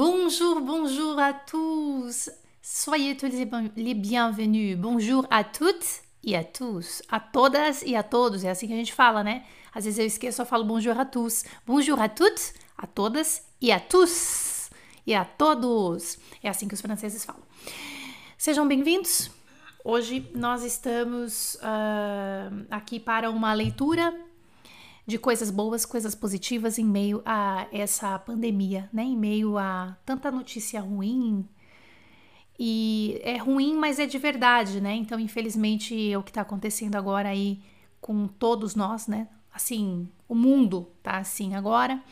Bonjour, bonjour à tous. Soyez tous les bienvenus. Bonjour à toutes e a tous. A todas e a todos. É assim que a gente fala, né? Às vezes eu esqueço, eu falo bonjour à tous. Bonjour à toutes, a todas e a tous. E a todos. É assim que os franceses falam. Sejam bem-vindos. Hoje nós estamos uh, aqui para uma leitura de coisas boas, coisas positivas em meio a essa pandemia, né? Em meio a tanta notícia ruim. E é ruim, mas é de verdade, né? Então, infelizmente, é o que está acontecendo agora aí com todos nós, né? Assim, o mundo tá assim agora.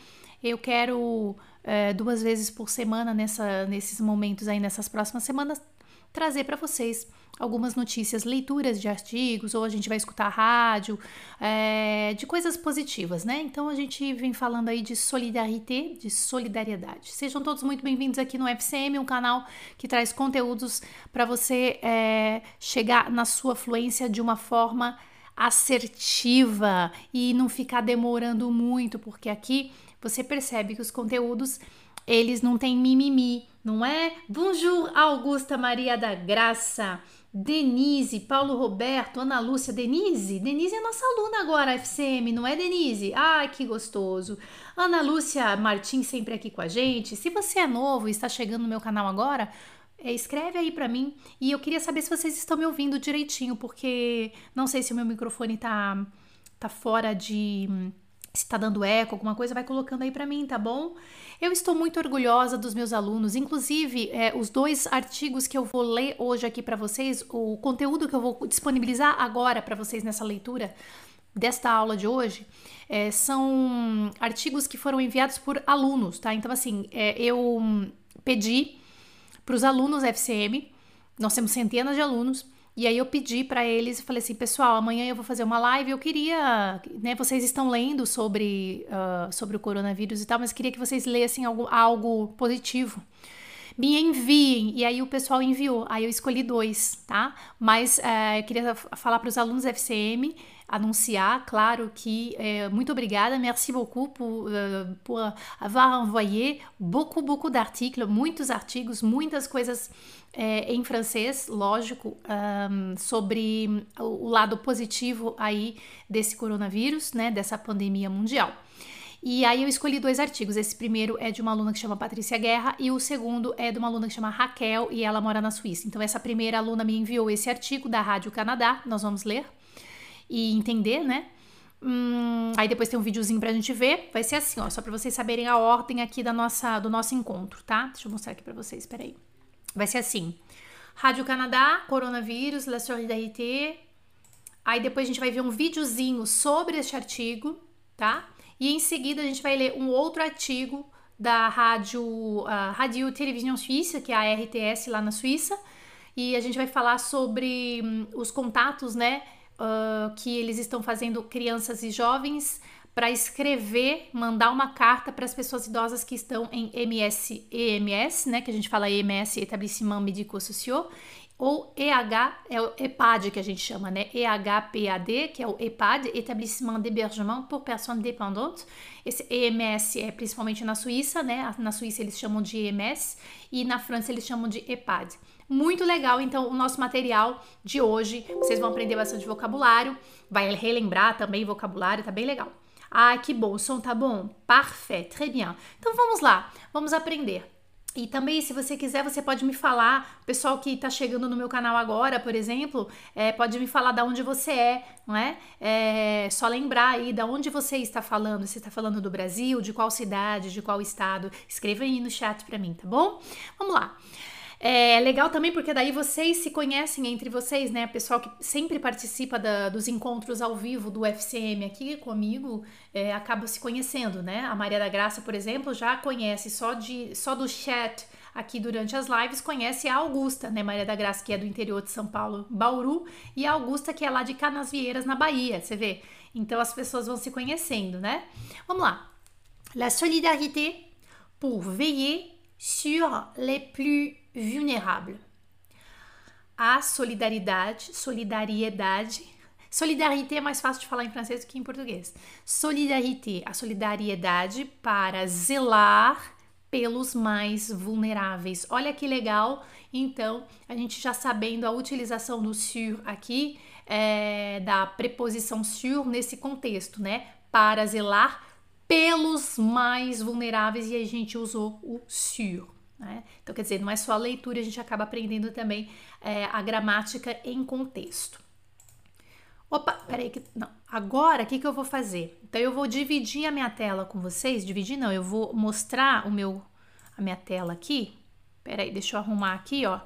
Eu quero é, duas vezes por semana nessa, nesses momentos aí, nessas próximas semanas, trazer para vocês algumas notícias, leituras de artigos, ou a gente vai escutar rádio, é, de coisas positivas, né? Então a gente vem falando aí de solidarité, de solidariedade. Sejam todos muito bem-vindos aqui no FCM, um canal que traz conteúdos para você é, chegar na sua fluência de uma forma assertiva e não ficar demorando muito, porque aqui você percebe que os conteúdos eles não têm mimimi, não é? Bonjour, Augusta Maria da Graça. Denise, Paulo Roberto, Ana Lúcia, Denise? Denise é nossa aluna agora, FCM, não é Denise? Ai, que gostoso. Ana Lúcia Martins sempre aqui com a gente. Se você é novo e está chegando no meu canal agora, é, escreve aí para mim. E eu queria saber se vocês estão me ouvindo direitinho, porque não sei se o meu microfone tá, tá fora de se tá dando eco, alguma coisa, vai colocando aí para mim, tá bom? Eu estou muito orgulhosa dos meus alunos, inclusive é, os dois artigos que eu vou ler hoje aqui para vocês, o conteúdo que eu vou disponibilizar agora para vocês nessa leitura desta aula de hoje, é, são artigos que foram enviados por alunos, tá? Então, assim, é, eu pedi para os alunos FCM, nós temos centenas de alunos, e aí eu pedi para eles, falei assim, pessoal, amanhã eu vou fazer uma live, eu queria, né, vocês estão lendo sobre, uh, sobre o coronavírus e tal, mas queria que vocês lessem algo, algo positivo. Me enviem, e aí o pessoal enviou, aí eu escolhi dois, tá? Mas uh, eu queria falar para os alunos FCM, anunciar, claro que euh, muito obrigada, merci beaucoup pour, uh, pour avoir envoyé beaucoup, beaucoup d'articles, muitos artigos, muitas coisas é, em francês, lógico, um, sobre o lado positivo aí desse coronavírus, né, dessa pandemia mundial. E aí eu escolhi dois artigos. Esse primeiro é de uma aluna que chama Patrícia Guerra e o segundo é de uma aluna que chama Raquel e ela mora na Suíça. Então essa primeira aluna me enviou esse artigo da Rádio Canadá, nós vamos ler e entender, né? Hum, aí depois tem um videozinho pra gente ver. Vai ser assim, ó, só pra vocês saberem a ordem aqui da nossa, do nosso encontro, tá? Deixa eu mostrar aqui pra vocês, peraí. Vai ser assim: Rádio Canadá, coronavírus, la solidarité. Aí depois a gente vai ver um videozinho sobre este artigo, tá? E em seguida a gente vai ler um outro artigo da rádio, uh, Rádio Televisão Suíça, que é a RTS lá na Suíça. E a gente vai falar sobre um, os contatos, né? Uh, que eles estão fazendo crianças e jovens para escrever, mandar uma carta para as pessoas idosas que estão em MS, EMS, né, que a gente fala EMS, Etablissement Médico-Social, ou EH, é o EPAD que a gente chama, né? EHPAD, que é o EPAD, Établissement d'Hébergement pour Personnes Dépendantes. Esse EMS é principalmente na Suíça, né? Na Suíça eles chamam de EMS e na França eles chamam de EPAD. Muito legal, então, o nosso material de hoje. Vocês vão aprender bastante vocabulário, vai relembrar também vocabulário, tá bem legal. Ah, que bom, o som tá bom? Parfait, très bien. Então vamos lá, vamos aprender. E também, se você quiser, você pode me falar, pessoal que está chegando no meu canal agora, por exemplo, é, pode me falar da onde você é, não é? é? Só lembrar aí da onde você está falando. Você está falando do Brasil, de qual cidade, de qual estado? Escreva aí no chat para mim, tá bom? Vamos lá. É legal também porque daí vocês se conhecem entre vocês, né? Pessoal que sempre participa da, dos encontros ao vivo do FCM aqui comigo é, acaba se conhecendo, né? A Maria da Graça, por exemplo, já conhece só, de, só do chat aqui durante as lives, conhece a Augusta, né? Maria da Graça, que é do interior de São Paulo, Bauru, e a Augusta, que é lá de Canasvieiras, na Bahia, você vê? Então as pessoas vão se conhecendo, né? Vamos lá. La solidarité pour veiller sur les plus vulnérables. A solidariedade, solidariedade. Solidarité é mais fácil de falar em francês do que em português. Solidarité, a solidariedade para zelar pelos mais vulneráveis. Olha que legal! Então, a gente já sabendo a utilização do sur aqui, é, da preposição sur nesse contexto, né? Para zelar pelos mais vulneráveis e a gente usou o sur. Né? Então, quer dizer, não é só a leitura, a gente acaba aprendendo também é, a gramática em contexto. Opa, peraí, que, não. Agora, o que, que eu vou fazer? Então, eu vou dividir a minha tela com vocês. Dividir não, eu vou mostrar o meu, a minha tela aqui. Peraí, deixa eu arrumar aqui, ó.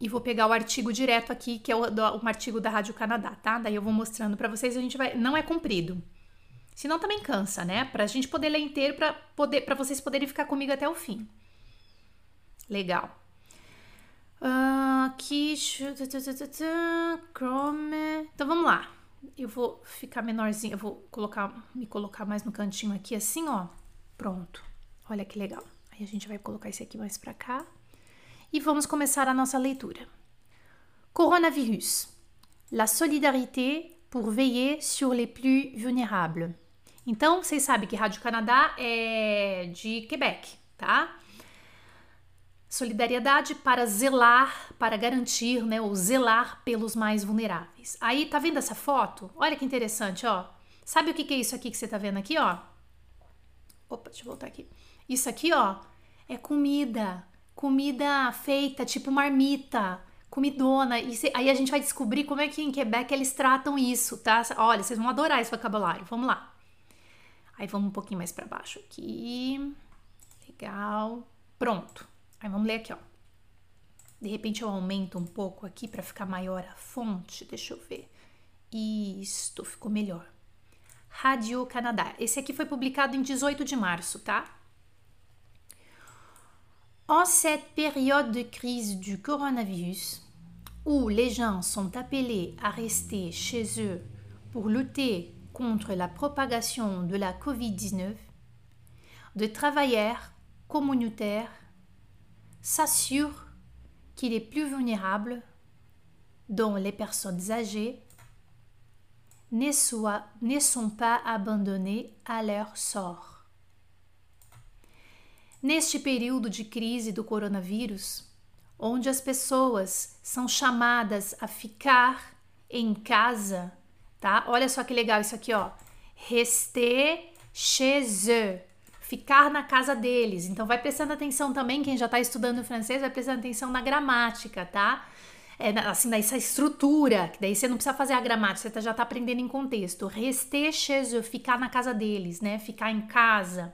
E vou pegar o artigo direto aqui, que é o, um artigo da Rádio Canadá, tá? Daí eu vou mostrando para vocês, a gente vai... Não é comprido. Senão também cansa, né? Pra gente poder ler inteiro, pra, poder, pra vocês poderem ficar comigo até o fim. Legal. Uh, aqui. Chrome. Então vamos lá. Eu vou ficar menorzinho. Eu vou colocar, me colocar mais no cantinho aqui, assim, ó. Pronto. Olha que legal. Aí a gente vai colocar esse aqui mais pra cá. E vamos começar a nossa leitura. Coronavírus. La solidarité pour veiller sur les plus vulnérables. Então, vocês sabem que Rádio Canadá é de Quebec, tá? Solidariedade para zelar, para garantir, né, ou zelar pelos mais vulneráveis. Aí, tá vendo essa foto? Olha que interessante, ó. Sabe o que, que é isso aqui que você tá vendo aqui, ó? Opa, deixa eu voltar aqui. Isso aqui, ó, é comida. Comida feita, tipo marmita, comidona. E aí a gente vai descobrir como é que em Quebec eles tratam isso, tá? Olha, vocês vão adorar esse vocabulário. Vamos lá. Aí vamos um pouquinho mais para baixo aqui. Legal. Pronto. Aí vamos ler aqui, ó. De repente eu aumento um pouco aqui para ficar maior a fonte. Deixa eu ver. Isto ficou melhor. Radio Canadá. Esse aqui foi publicado em 18 de março, tá? En cette période de crise du coronavirus, où les gens sont appelés à rester chez eux pour lutter contre la propagation de la COVID-19, de travailleurs communautaires s'assurent qu'il est plus vulnérable, dont les personnes âgées, ne, soient, ne sont pas abandonnées à leur sort. Neste período de crise do coronavírus, onde as pessoas são chamadas a ficar em casa, tá? Olha só que legal isso aqui, ó. Rester chez eux ficar na casa deles. Então vai prestando atenção também, quem já está estudando francês, vai prestando atenção na gramática, tá? É, assim, nessa estrutura, que daí você não precisa fazer a gramática, você tá, já está aprendendo em contexto. Rester chez eux, ficar na casa deles, né? Ficar em casa.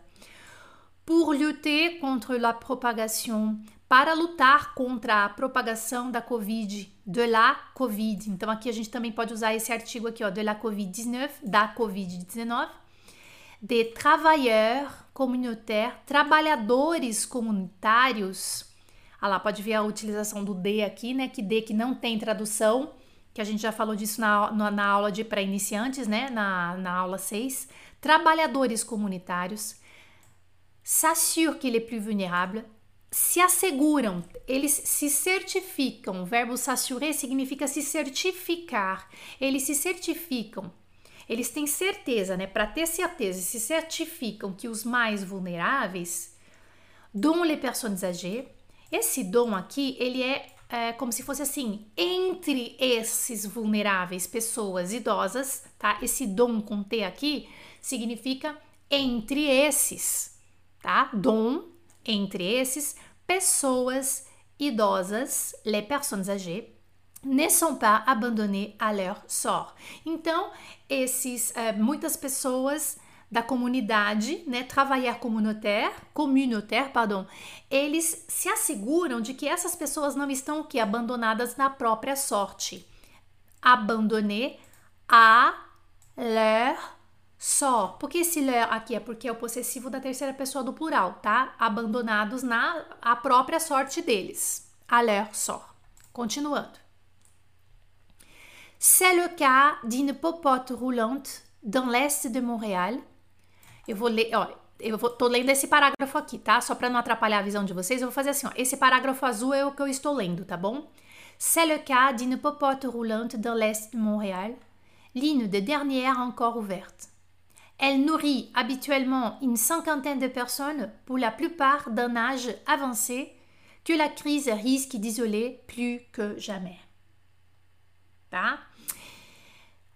Pour lutter contre la propagation, para lutar contra a propagação da Covid, de la Covid. Então aqui a gente também pode usar esse artigo aqui, ó, de la Covid-19, da Covid-19 de travailleurs communautaires, trabalhadores comunitários. Ah lá, pode ver a utilização do de aqui, né? Que de que não tem tradução, que a gente já falou disso na, na, na aula de pré-iniciantes, né? Na, na aula 6. Trabalhadores comunitários s'assurent qu'il est plus vulnérable, se asseguram, eles se certificam. O verbo s'assurer significa se certificar. Eles se certificam eles têm certeza, né? Para ter certeza, se certificam que os mais vulneráveis, dont les personnes âgées, esse dom aqui, ele é, é como se fosse assim, entre esses vulneráveis, pessoas idosas, tá? Esse dom com T aqui significa entre esses, tá? Dom, entre esses, pessoas idosas, les personnes âgées, ne sont pas abandonnés à leur sort. Então, esses é, muitas pessoas da comunidade, né, travailleur communautaire, communautaire, pardon, eles se asseguram de que essas pessoas não estão que abandonadas na própria sorte. Abandonner à leur sort. Por que esse leur aqui é porque é o possessivo da terceira pessoa do plural, tá? Abandonados na a própria sorte deles. À leur sort. Continuando. C'est le cas d'une popote roulante dans l'est de Montréal. Eu vou ler, ó, eu vou, tô lendo esse parágrafo aqui, tá? Só para não atrapalhar a visão de vocês, eu vou fazer assim, ó. Esse parágrafo azul é o que eu estou lendo, tá bom? C'est le cas d'une popote roulante dans l'est de Montréal, ligne de dernière encore ouverte. Elle nourrit habituellement une cinquantaine de personnes, pour la plupart d'un âge avancé, que la crise risque d'isoler plus que jamais. Tá?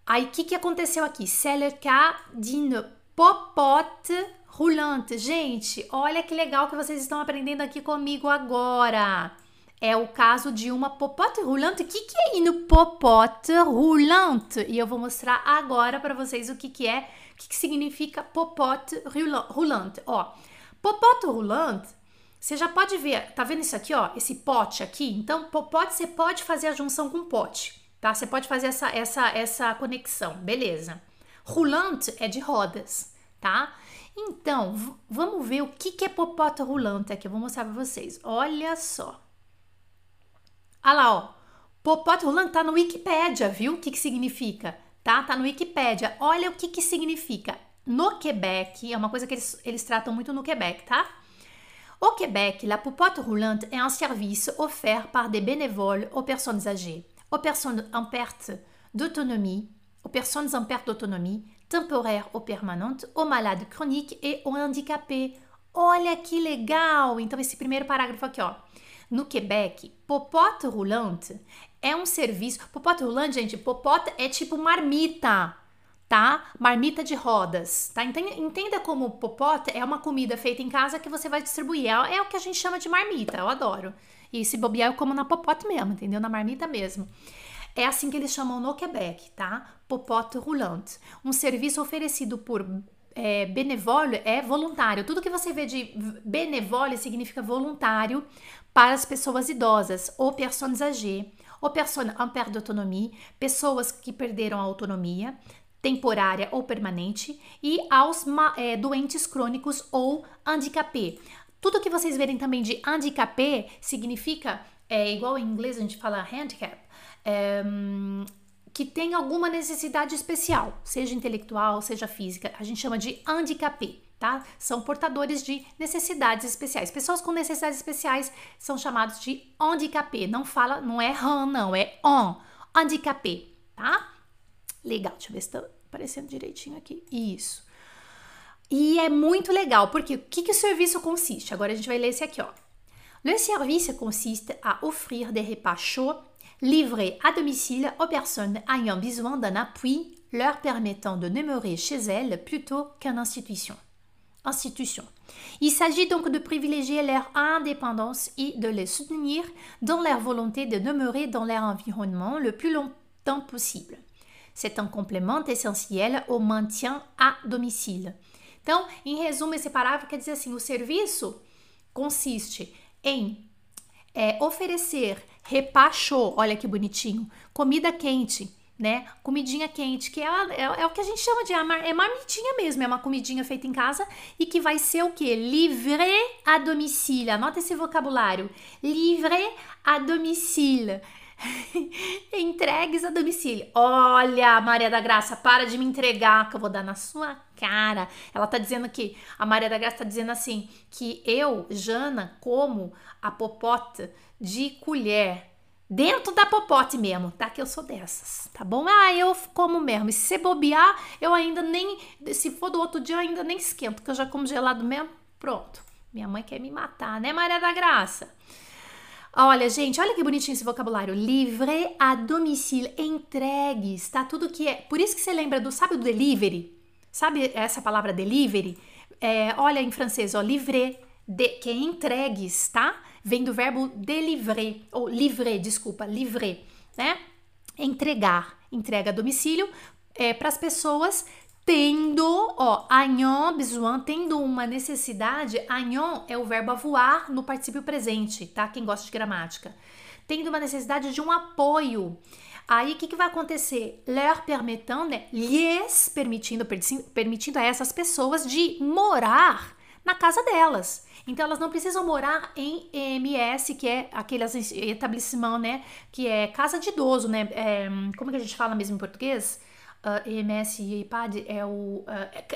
Aí, o que, que aconteceu aqui? C'est le cas d'une popote roulante. Gente, olha que legal que vocês estão aprendendo aqui comigo agora. É o caso de uma popote roulante. O que, que é une popote roulante? E eu vou mostrar agora para vocês o que, que é, o que, que significa popote roulante. Ó, popote roulante, você já pode ver, tá vendo isso aqui, ó? Esse pote aqui? Então, popote você pode fazer a junção com pote, tá? Você pode fazer essa, essa, essa conexão, beleza. Roulante é de rodas, tá? Então, vamos ver o que, que é popote roulante aqui. Eu vou mostrar para vocês. Olha só. Olha lá, ó. Popote rolante tá no Wikipédia, viu? O que, que significa? Tá? Tá no Wikipédia. Olha o que, que significa. No Quebec, é uma coisa que eles, eles tratam muito no Quebec, tá? Au Québec, la popote roulante est un service offert par des bénévoles aux personnes âgées, aux personnes en perte d'autonomie, aux personnes en perte d'autonomie, temporaire ou permanente, aux malades croniques et aux handicapés. Olha que legal! Então, esse primeiro parágrafo aqui, ó. No Quebec, popote rolante é um serviço. Popote rolante, gente, popote é tipo marmita, tá? Marmita de rodas, tá? Entenda como popote é uma comida feita em casa que você vai distribuir. É, é o que a gente chama de marmita, eu adoro. E se bobear, eu como na popote mesmo, entendeu? Na marmita mesmo. É assim que eles chamam no Quebec, tá? Popote roulante. Um serviço oferecido por é, é voluntário. Tudo que você vê de benevole significa voluntário para as pessoas idosas, ou personnes âgées, ou personnes en perte d'autonomie, pessoas que perderam a autonomia, temporária ou permanente, e aos é, doentes crônicos ou handicapés. Tudo que vocês verem também de handicapé significa, é igual em inglês a gente fala handicap, é, que tem alguma necessidade especial, seja intelectual, seja física, a gente chama de handicapé tá? São portadores de necessidades especiais. Pessoas com necessidades especiais são chamados de handicapé. Não fala, não é han, não, é on, handicapé, tá? Legal, deixa eu ver se tá aparecendo direitinho aqui. Isso. E é muito legal, porque o que, que o serviço consiste? Agora a gente vai ler esse. Le service consiste à offrir des repas chauds livrés à domicile aux personnes ayant besoin d'un appui leur permettant de demeurer chez elles plutôt qu'en institution institution. Il s'agit donc de privilégier leur indépendance et de les soutenir dans leur volonté de demeurer dans leur environnement le plus longtemps possible. C'est un complément essentiel au maintien à domicile. Então, em resumo, esse parágrafo quer dizer assim: o serviço consiste em é, oferecer repacho, olha que bonitinho, comida quente, né? Comidinha quente, que é, é, é, o que a gente chama de é marmitinha mesmo, é uma comidinha feita em casa e que vai ser o que? Livre à domicile. Anota esse vocabulário. Livre à domicile. Entregues a domicílio. Olha, Maria da Graça, para de me entregar, que eu vou dar na sua cara. Ela tá dizendo que a Maria da Graça tá dizendo assim que eu, Jana, como a popota de colher dentro da popote mesmo, tá? Que eu sou dessas, tá bom? Ah, eu como mesmo. E se bobear, eu ainda nem. Se for do outro dia, eu ainda nem esquento, porque eu já como gelado mesmo. Pronto. Minha mãe quer me matar, né, Maria da Graça? Olha, gente, olha que bonitinho esse vocabulário. Livre à domicílio, entregues, tá? Tudo que é. Por isso que você lembra do. Sabe o delivery? Sabe essa palavra delivery? É, olha em francês, ó, livre, de, que é entregues, tá? vem do verbo deliver, ou livrer, desculpa, livrer, né? Entregar, entrega a domicílio é, para as pessoas tendo, ó, agnon, besoin, tendo uma necessidade, agnon é o verbo voar no particípio presente, tá? Quem gosta de gramática. Tendo uma necessidade de um apoio. Aí o que, que vai acontecer? Leur permettant, né? Lhes permitindo, permitindo a essas pessoas de morar na casa delas. Então elas não precisam morar em EMS, que é aquele estabelecimento, né? Que é casa de idoso, né? É, como que a gente fala mesmo em português? Uh, EMS e EIPAD é o uh,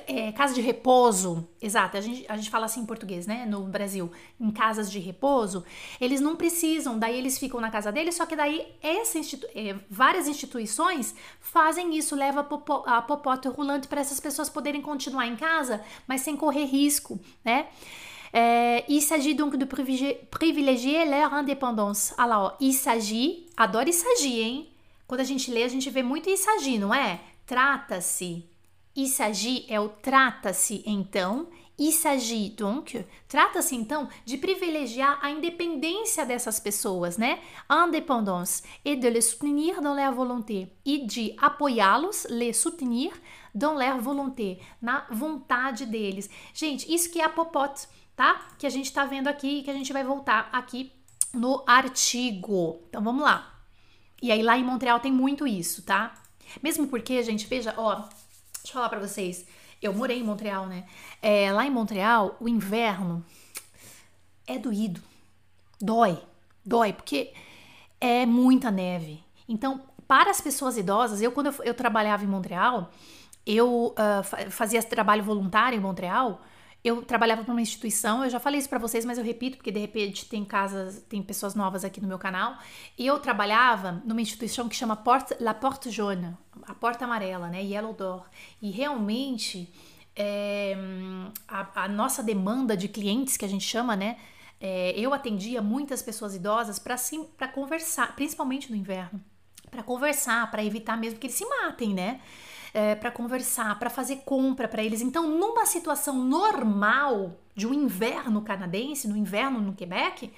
é, é casa de repouso, exato, a gente, a gente fala assim em português, né, no Brasil, em casas de repouso, eles não precisam, daí eles ficam na casa deles, só que daí essa institu é, várias instituições fazem isso, leva a, popo, a popote rolante para essas pessoas poderem continuar em casa, mas sem correr risco, né? É, il s'agit donc de privilégier leur indépendance. Ah lá, ó, il s'agit, adoro il s'agit, hein? Quando a gente lê, a gente vê muito il s'agit, não é? Trata-se. Il s'agit é o trata-se então. Il s'agit donc, trata-se então de privilegiar a independência dessas pessoas, né? Indépendance et de les soutenir dans leur volonté e de apoiá-los, les soutenir dans leur volonté, na vontade deles. Gente, isso que é a popote tá? Que a gente tá vendo aqui, que a gente vai voltar aqui no artigo. Então vamos lá. E aí lá em Montreal tem muito isso, tá? Mesmo porque, gente, veja, ó, deixa eu falar para vocês. Eu morei em Montreal, né? É, lá em Montreal, o inverno é doído. Dói. Dói, porque é muita neve. Então, para as pessoas idosas, eu quando eu, eu trabalhava em Montreal, eu uh, fazia trabalho voluntário em Montreal, eu trabalhava para uma instituição, eu já falei isso para vocês, mas eu repito porque de repente tem casas, tem pessoas novas aqui no meu canal. E eu trabalhava numa instituição que chama Porte, La Porte Jaune, a porta amarela, né, Yellow Door. E realmente é, a, a, nossa demanda de clientes que a gente chama, né, é, eu atendia muitas pessoas idosas para sim, para conversar, principalmente no inverno, para conversar, para evitar mesmo que eles se matem, né? É, para conversar, para fazer compra para eles. Então, numa situação normal de um inverno canadense, no inverno no Quebec,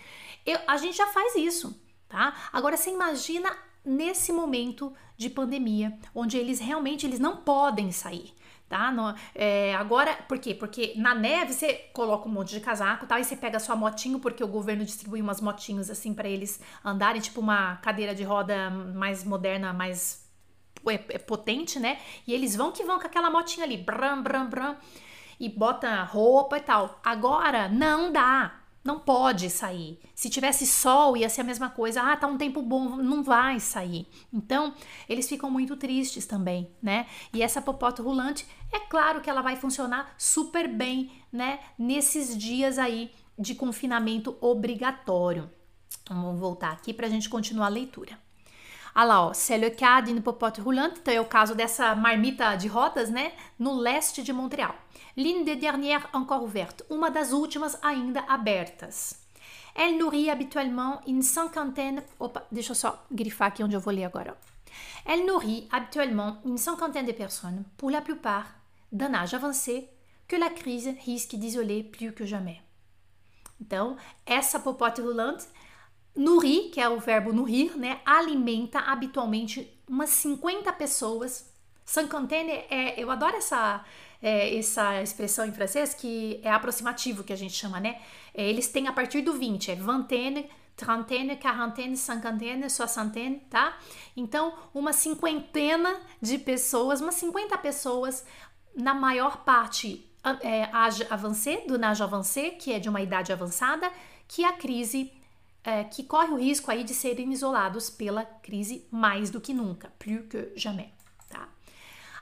eu, a gente já faz isso, tá? Agora, você imagina nesse momento de pandemia, onde eles realmente eles não podem sair. Tá? No, é, agora, por quê? Porque na neve você coloca um monte de casaco tal, e você pega sua motinho, porque o governo distribui umas motinhos assim para eles andarem, tipo uma cadeira de roda mais moderna, mais é, é potente, né? E eles vão que vão com aquela motinha ali, bram, bram, bram, e bota roupa e tal. Agora não dá, não pode sair. Se tivesse sol, ia ser a mesma coisa. Ah, tá um tempo bom, não vai sair. Então, eles ficam muito tristes também, né? E essa popota rolante, é claro que ela vai funcionar super bem, né? Nesses dias aí de confinamento obrigatório. Então, vamos voltar aqui para a gente continuar a leitura. Ah lá, ó, c'est le cas popote roulante, então é o caso dessa marmita de rodas, né, no leste de Montreal. L'une des dernières encore ouverte, uma das últimas ainda abertas. Elle nourrit habituellement une cinquantaine. Opa, deixa eu só grifar aqui onde eu vou ler agora. Elle nourrit habituellement une cinquantaine de personnes, pour la plupart d'un âge avancé, que la crise risque d'isoler plus que jamais. Então, essa popote rolante Nourrir, que é o verbo nourrir, né, alimenta habitualmente umas 50 pessoas. Cinquantaine é, eu adoro essa é, essa expressão em francês que é aproximativo que a gente chama, né? É, eles têm a partir do 20, é vingtaine, trentaine, quarantaine, cinquantaine, soixantaine, tá? Então, uma cinquentena de pessoas, umas 50 pessoas, na maior parte é, avancé, do nage avancé, que é de uma idade avançada, que a crise é, que corre o risco aí de serem isolados pela crise mais do que nunca, plus que jamais. Tá?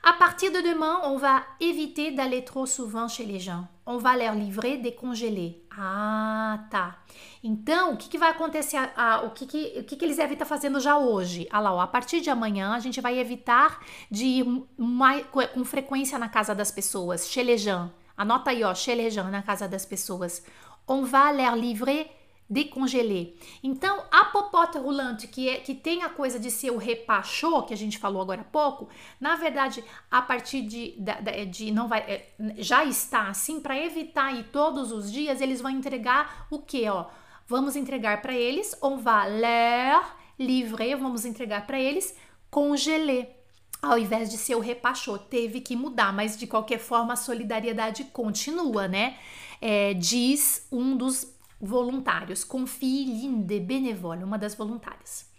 À partir de demain, on va éviter d'aller trop souvent chez les gens. On va leur livrer décongelés. Ah, tá. Então, o que, que vai acontecer? Ah, o que, que, o que, que eles devem estar fazendo já hoje? Ah lá, ó, a partir de amanhã, a gente vai evitar de ir mais, com frequência na casa das pessoas, chez les gens. Anota aí, ó, chez les gens, na casa das pessoas. On va leur livrer decongeler. Então, a popota rolante, que, é, que tem a coisa de ser o repachô, que a gente falou agora há pouco, na verdade, a partir de, de, de não vai, é, já está assim, para evitar ir todos os dias, eles vão entregar o que, ó? Vamos entregar para eles, on va leur livrer, vamos entregar para eles congeler ao invés de ser o repachô, teve que mudar, mas de qualquer forma a solidariedade continua, né? É, diz um dos volontários. Confie Linde bénévole, uma das volontárias.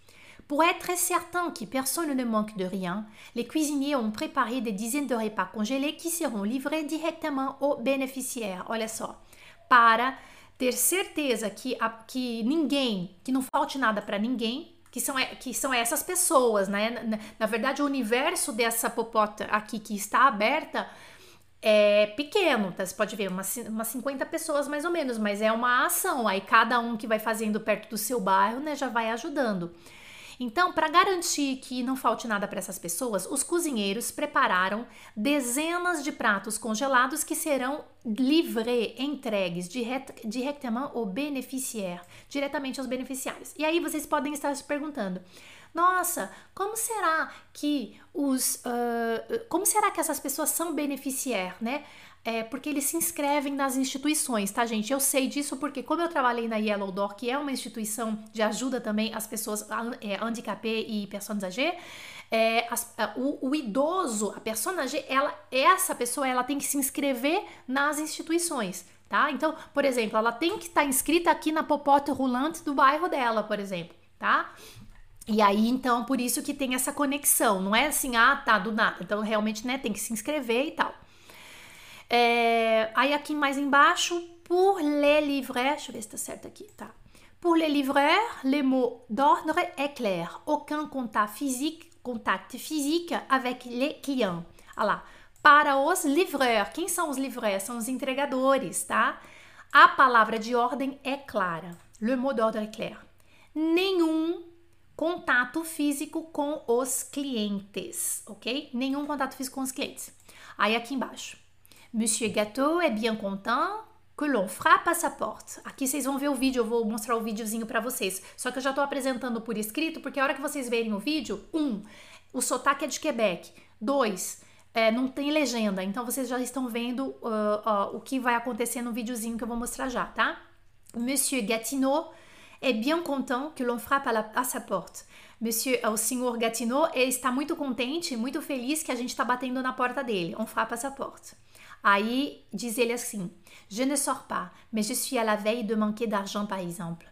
Pour être certain que personne ne manque de rien, les cuisiniers ont préparé des dizaines de repas congelés qui seront livrés directement aux bénéficiaires. Olha só, para ter certeza que, a, que ninguém, que não falte nada para ninguém, que são, que são essas pessoas, né? Na, na verdade, o universo dessa popota aqui que está aberta é pequeno, tá? Você pode ver umas, umas 50 pessoas mais ou menos, mas é uma ação. Aí cada um que vai fazendo perto do seu bairro, né, já vai ajudando. Então, para garantir que não falte nada para essas pessoas, os cozinheiros prepararam dezenas de pratos congelados que serão livrés, entregues direct, directement au bénéficiaire, diretamente aos beneficiários. E aí vocês podem estar se perguntando: nossa, como será que os, uh, como será que essas pessoas são beneficiários, né? é porque eles se inscrevem nas instituições, tá, gente? Eu sei disso porque, como eu trabalhei na Yellow Door, que é uma instituição de ajuda também às pessoas é, handicapées e personas âgées, é, as, o, o, idoso, a pessoa ela, essa pessoa, ela tem que se inscrever nas instituições, tá? Então, por exemplo, ela tem que estar tá inscrita aqui na popote rolante do bairro dela, por exemplo, tá? E aí, então, por isso que tem essa conexão, não é assim, ah, tá, do nada. Então, realmente, né, tem que se inscrever e tal. É, aí aqui mais embaixo, pour les livreurs, deixa eu ver se está certo aqui, tá? Pour les livreurs, le mot d'ordre est clair. Aucun contact physique, contact physique avec les clients. Olha lá. Para os livreurs, quem são os livreurs? São os entregadores, tá? A palavra de ordem é clara. Le mot d'ordre est clair. Nenhum contato físico com os clientes, ok? Nenhum contato físico com os clientes. Aí aqui embaixo. Monsieur Gâteau est bien content que l'on frappe à sa porte. Aqui vocês vão ver o vídeo, eu vou mostrar o videozinho para vocês. Só que eu já estou apresentando por escrito, porque a hora que vocês verem o vídeo, um, o sotaque é de Quebec. Dois, é, não tem legenda, então vocês já estão vendo uh, uh, o que vai acontecer no videozinho que eu vou mostrar já, tá? Monsieur Gatineau est bien content que l'on frappe à, la, à sa porte. Monsieur, o senhor Gatineau está muito contente, muito feliz que a gente está batendo na porta dele. On frappe à sa porte. Aí diz ele assim: Je ne sors pas, mais je suis à la veille de manquer d'argent, par exemple.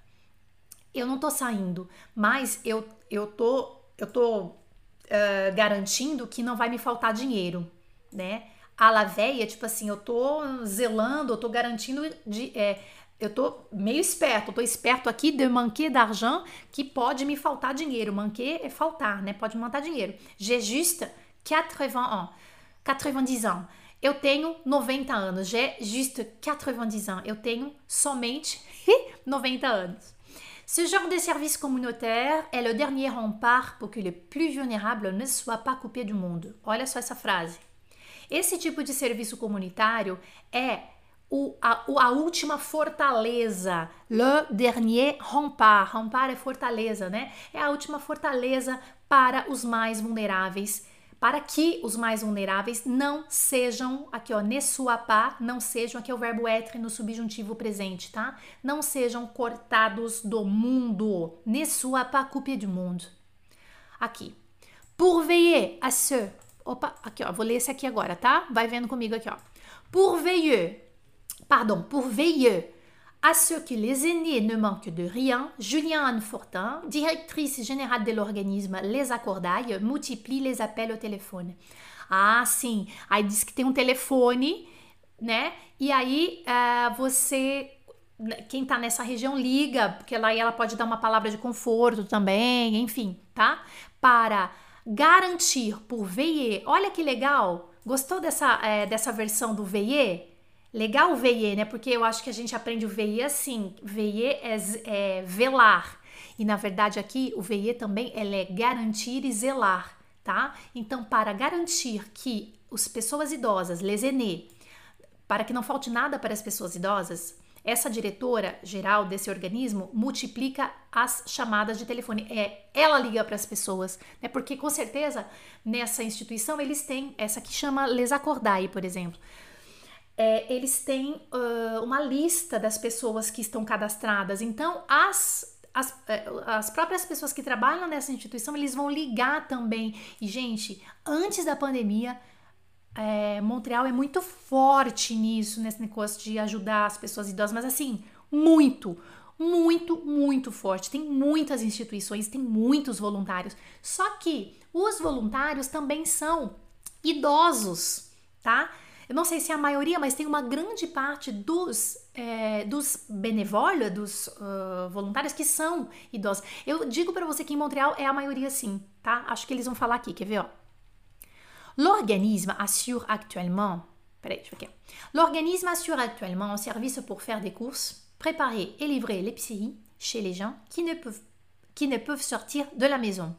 Eu não tô saindo, mas eu, eu tô, eu tô uh, garantindo que não vai me faltar dinheiro, né? A la veille é tipo assim, eu tô zelando, eu tô garantindo de. É, eu tô meio esperto, eu tô esperto aqui de manquer d'argent, que pode me faltar dinheiro. Manquer é faltar, né? Pode me faltar dinheiro. J'ai juste 80 ans. 90 ans. Eu tenho 90 anos. J'ai juste 90 ans. Eu tenho somente 90 anos. Ce genre de service communautaire est le dernier rempart pour que les plus vulnérables ne soient pas coupés du monde. Olha só essa frase. Esse tipo de serviço comunitário é o, a, a, última fortaleza, le dernier rempart. Rempart é fortaleza, né? É a última fortaleza para os mais vulneráveis para que os mais vulneráveis não sejam, aqui ó, ne soit não sejam, aqui é o verbo être no subjuntivo presente, tá? Não sejam cortados do mundo. Ne soit pas coupé du monde. Aqui. Pour veiller à ceux. Opa, aqui ó, vou ler esse aqui agora, tá? Vai vendo comigo aqui ó. Pour veiller, pardon, pour veiller À ce que les aînés ne manquent de rien, Julien Fortin, directrice générale de l'organisme Les Accordailles, multiplie les appels au telefone. Ah, sim. Aí diz que tem um telefone, né? E aí uh, você, quem tá nessa região, liga, porque lá ela pode dar uma palavra de conforto também, enfim, tá? Para garantir por veiller. Olha que legal! Gostou dessa, é, dessa versão do veiller? Legal o veiller, né? Porque eu acho que a gente aprende o veiller assim. Veiller é, é velar. E na verdade aqui o veiller também é garantir e zelar, tá? Então, para garantir que as pessoas idosas, les aînés, para que não falte nada para as pessoas idosas, essa diretora geral desse organismo multiplica as chamadas de telefone. É, ela liga para as pessoas, né? Porque com certeza nessa instituição eles têm essa que chama Les Acordai, por exemplo é, eles têm uh, uma lista das pessoas que estão cadastradas. Então, as, as, é, as próprias pessoas que trabalham nessa instituição, eles vão ligar também. E, gente, antes da pandemia, é, Montreal é muito forte nisso, nesse negócio de ajudar as pessoas idosas, mas assim, muito, muito, muito forte. Tem muitas instituições, tem muitos voluntários. Só que os voluntários também são idosos, tá? Eu não sei se é a maioria, mas tem uma grande parte dos é, dos benevoles, dos uh, voluntários que são idosos. Eu digo para você que em Montreal é a maioria sim, tá? Acho que eles vão falar aqui, quer ver, ó? L'organisme assure actuellement L'organisme assure actuellement un service pour faire des courses, préparer et livrer l'épicerie chez les gens qui ne peuvent, qui ne peuvent sortir de la maison.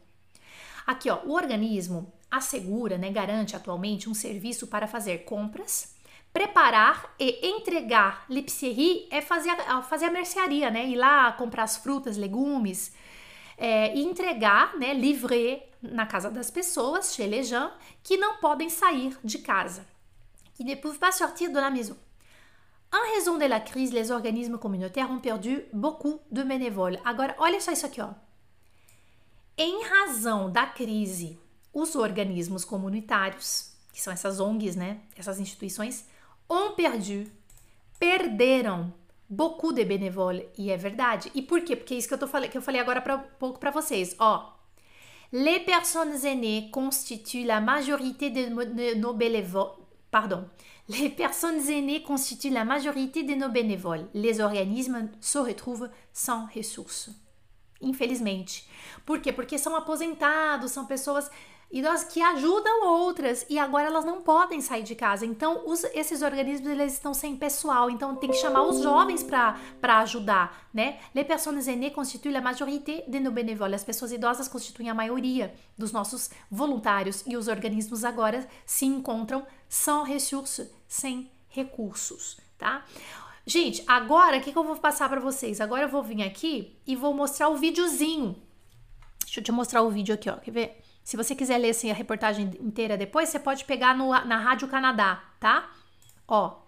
Aqui, ó, o organismo assegura, né, garante atualmente um serviço para fazer compras, preparar e entregar. L'épicerie é fazer, fazer a mercearia, né? Ir lá comprar as frutas, legumes é, e entregar, né? Livrer na casa das pessoas, chez les gens, que não podem sair de casa, qui ne peuvent pas sortir de la maison. En raison de la crise, les organismes communautaires ont perdu beaucoup de bénévoles. Agora, olha só isso aqui, ó. Em razão da crise, os organismos comunitários, que são essas ONGs, né, essas instituições, ont perdu, perderam beaucoup de bénévoles. E é verdade. E por quê? Porque é isso que eu, tô, que eu falei agora pra, pouco para vocês. Ó, les personnes aînées constituent la majorité de nos bénévoles. Pardon. Les personnes aînées constituent la majorité de nos bénévoles. Les organismes se retrouvent sans ressources. Infelizmente. Por quê? Porque são aposentados, são pessoas idosas que ajudam outras e agora elas não podem sair de casa. Então, os, esses organismos eles estão sem pessoal, então tem que chamar os jovens para ajudar, né? Les personnes aînées constituem la majorité de nos bénévoles. As pessoas idosas constituem a maioria dos nossos voluntários e os organismos agora se encontram sans ressources, sem recursos, tá? Gente, agora o que, que eu vou passar para vocês? Agora eu vou vir aqui e vou mostrar o videozinho. Deixa eu te mostrar o vídeo aqui, ó. Quer ver? Se você quiser ler assim, a reportagem inteira depois, você pode pegar no, na Rádio Canadá, tá? Ó,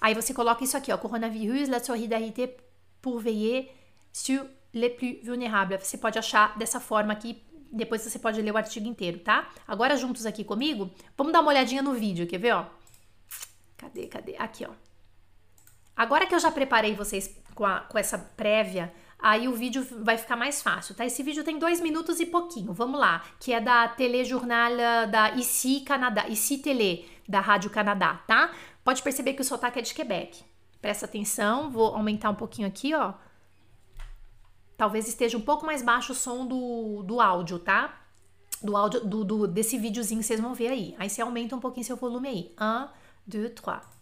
aí você coloca isso aqui, ó, Coronavirus, la solidarité pour veiller sur les plus vulnérables. Você pode achar dessa forma aqui, depois você pode ler o artigo inteiro, tá? Agora juntos aqui comigo, vamos dar uma olhadinha no vídeo, quer ver, ó? Cadê, cadê? Aqui, ó. Agora que eu já preparei vocês com, a, com essa prévia aí o vídeo vai ficar mais fácil, tá? Esse vídeo tem dois minutos e pouquinho, vamos lá, que é da telejornal da ICI Canadá, ICI Tele, da Rádio Canadá, tá? Pode perceber que o sotaque é de Quebec. Presta atenção, vou aumentar um pouquinho aqui, ó. Talvez esteja um pouco mais baixo o som do, do áudio, tá? Do áudio, do, do, desse videozinho que vocês vão ver aí. Aí você aumenta um pouquinho seu volume aí. Un, deux, trois.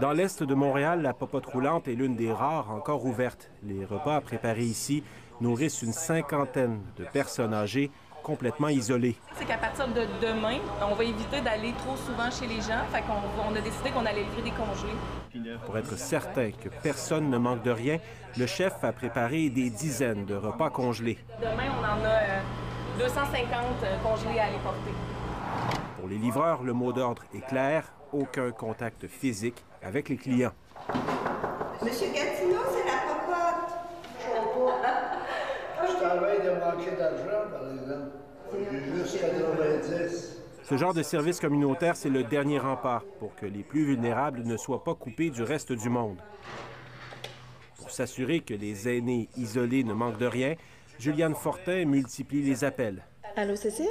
Dans l'est de Montréal, la popote roulante est l'une des rares encore ouvertes. Les repas préparés ici nourrissent une cinquantaine de personnes âgées complètement isolées. C'est qu'à partir de demain, on va éviter d'aller trop souvent chez les gens. Fait qu'on on a décidé qu'on allait livrer des congelés. Pour être certain que personne ne manque de rien, le chef a préparé des dizaines de repas congelés. Demain, on en a 250 euh, congelés à aller porter. Pour les livreurs, le mot d'ordre est clair aucun contact physique avec les clients. Monsieur Gatineau, c'est la popote. Je travaille de manquer d'argent, par exemple. J'ai juste 90. Ce genre de service communautaire, c'est le dernier rempart pour que les plus vulnérables ne soient pas coupés du reste du monde. Pour s'assurer que les aînés isolés ne manquent de rien, Juliane Fortin multiplie les appels. Allô, Cécile?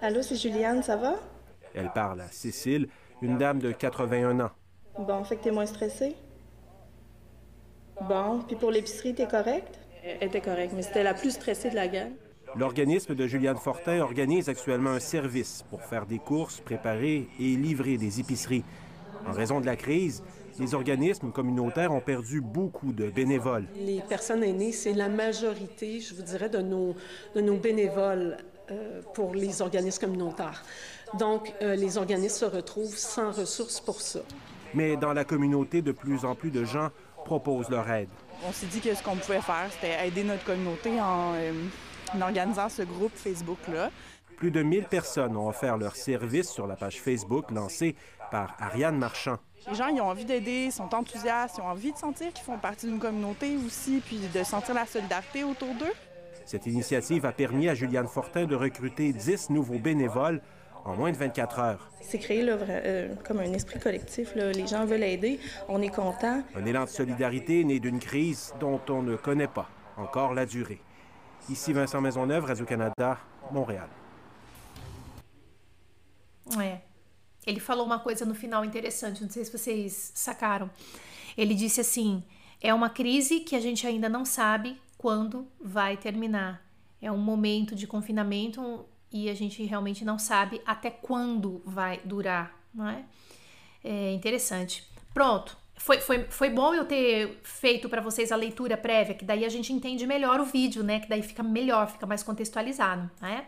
Allô, c'est Juliane, ça va? Elle parle à Cécile, une dame de 81 ans. Bon, fait que t'es moins stressée? Bon, puis pour l'épicerie, t'es correcte? Elle était correcte, mais c'était la plus stressée de la gang. L'organisme de Juliane Fortin organise actuellement un service pour faire des courses, préparer et livrer des épiceries. En raison de la crise, les organismes communautaires ont perdu beaucoup de bénévoles. Les personnes aînées, c'est la majorité, je vous dirais, de nos, de nos bénévoles euh, pour les organismes communautaires. Donc, euh, les organismes se retrouvent sans ressources pour ça. Mais dans la communauté, de plus en plus de gens proposent leur aide. On s'est dit que ce qu'on pouvait faire, c'était aider notre communauté en, euh, en organisant ce groupe Facebook-là. Plus de 1000 personnes ont offert leur service sur la page Facebook lancée par Ariane Marchand. Les gens, ils ont envie d'aider, sont enthousiastes, ils ont envie de sentir qu'ils font partie d'une communauté aussi, puis de sentir la solidarité autour d'eux. Cette initiative a permis à Juliane Fortin de recruter 10 nouveaux bénévoles en moins de 24 heures. C'est créé là, euh, comme un esprit collectif. Là. Les gens veulent aider, on est content. Un élan de solidarité né d'une crise dont on ne connaît pas encore la durée. Ici Vincent Maisonneuve, Radio-Canada, Montréal. É. ele falou uma coisa no final interessante, não sei se vocês sacaram. Ele disse assim: é uma crise que a gente ainda não sabe quando vai terminar. É um momento de confinamento e a gente realmente não sabe até quando vai durar, não é? É interessante. Pronto. Foi, foi, foi bom eu ter feito para vocês a leitura prévia, que daí a gente entende melhor o vídeo, né? Que daí fica melhor, fica mais contextualizado, né?